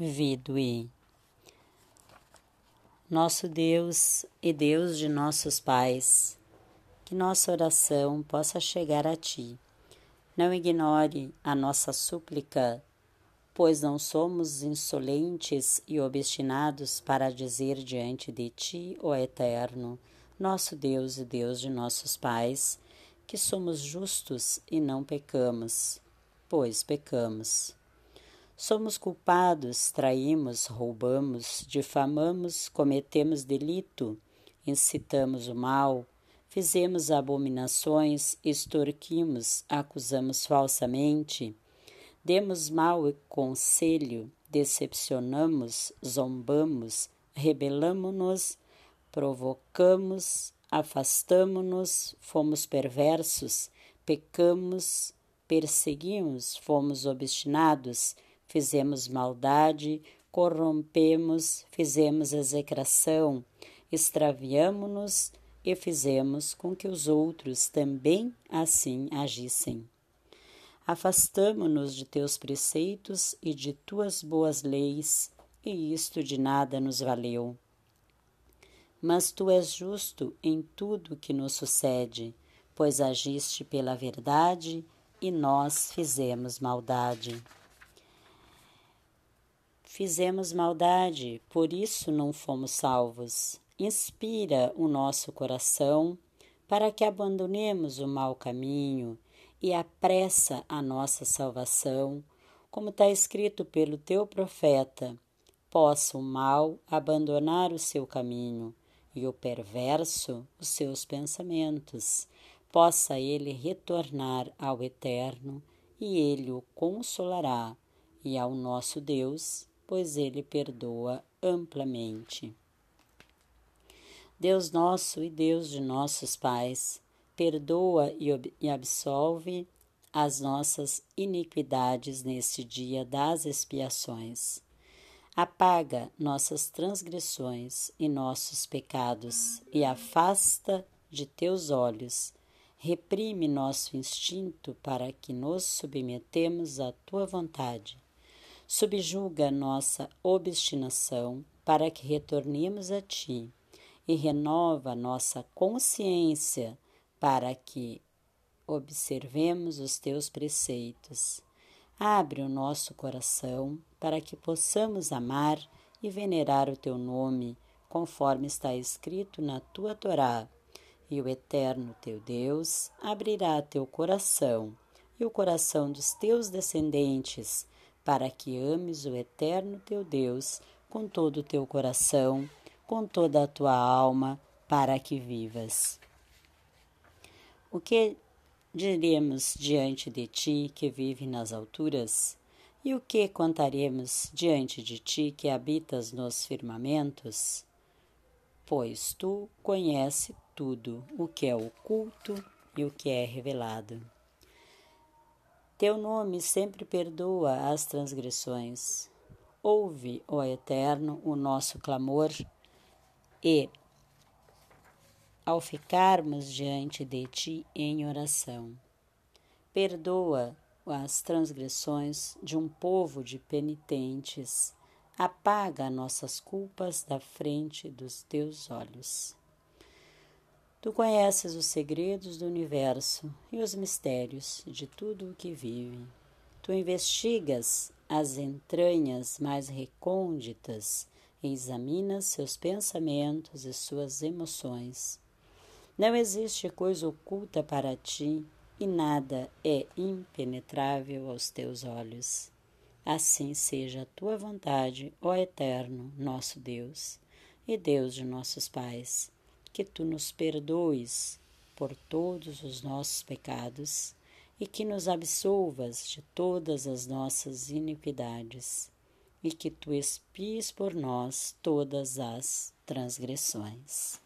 Vidui. Nosso Deus e Deus de nossos pais, que nossa oração possa chegar a Ti. Não ignore a nossa súplica, pois não somos insolentes e obstinados para dizer diante de Ti, ó Eterno, nosso Deus e Deus de nossos pais, que somos justos e não pecamos, pois pecamos. Somos culpados, traímos, roubamos, difamamos, cometemos delito, incitamos o mal, fizemos abominações, extorquimos, acusamos falsamente, demos mau conselho, decepcionamos, zombamos, rebelamo-nos, provocamos, afastamo-nos, fomos perversos, pecamos, perseguimos, fomos obstinados, fizemos maldade, corrompemos, fizemos execração, extraviamo-nos e fizemos com que os outros também assim agissem. Afastamo-nos de teus preceitos e de tuas boas leis, e isto de nada nos valeu. Mas tu és justo em tudo que nos sucede, pois agiste pela verdade e nós fizemos maldade. Fizemos maldade, por isso não fomos salvos. Inspira o nosso coração para que abandonemos o mau caminho e apressa a nossa salvação, como está escrito pelo teu profeta: possa o mal abandonar o seu caminho e o perverso os seus pensamentos, possa ele retornar ao Eterno e ele o consolará, e ao nosso Deus pois ele perdoa amplamente. Deus nosso e Deus de nossos pais, perdoa e absolve as nossas iniquidades neste dia das expiações. Apaga nossas transgressões e nossos pecados e afasta de teus olhos. Reprime nosso instinto para que nos submetemos à tua vontade subjuga nossa obstinação para que retornemos a Ti e renova nossa consciência para que observemos os Teus preceitos. Abre o nosso coração para que possamos amar e venerar o Teu nome, conforme está escrito na Tua Torá. E o Eterno Teu Deus abrirá teu coração e o coração dos teus descendentes para que ames o eterno teu Deus com todo o teu coração, com toda a tua alma, para que vivas. O que diremos diante de ti que vive nas alturas? E o que contaremos diante de ti que habitas nos firmamentos? Pois tu conhece tudo o que é oculto e o que é revelado. Teu nome sempre perdoa as transgressões. Ouve, ó Eterno, o nosso clamor e, ao ficarmos diante de Ti em oração, perdoa as transgressões de um povo de penitentes, apaga nossas culpas da frente dos Teus olhos. Tu conheces os segredos do universo e os mistérios de tudo o que vive. Tu investigas as entranhas mais recônditas e examinas seus pensamentos e suas emoções. Não existe coisa oculta para ti e nada é impenetrável aos teus olhos. Assim seja a tua vontade, ó Eterno, nosso Deus e Deus de nossos pais que tu nos perdoes por todos os nossos pecados e que nos absolvas de todas as nossas iniquidades e que tu espies por nós todas as transgressões.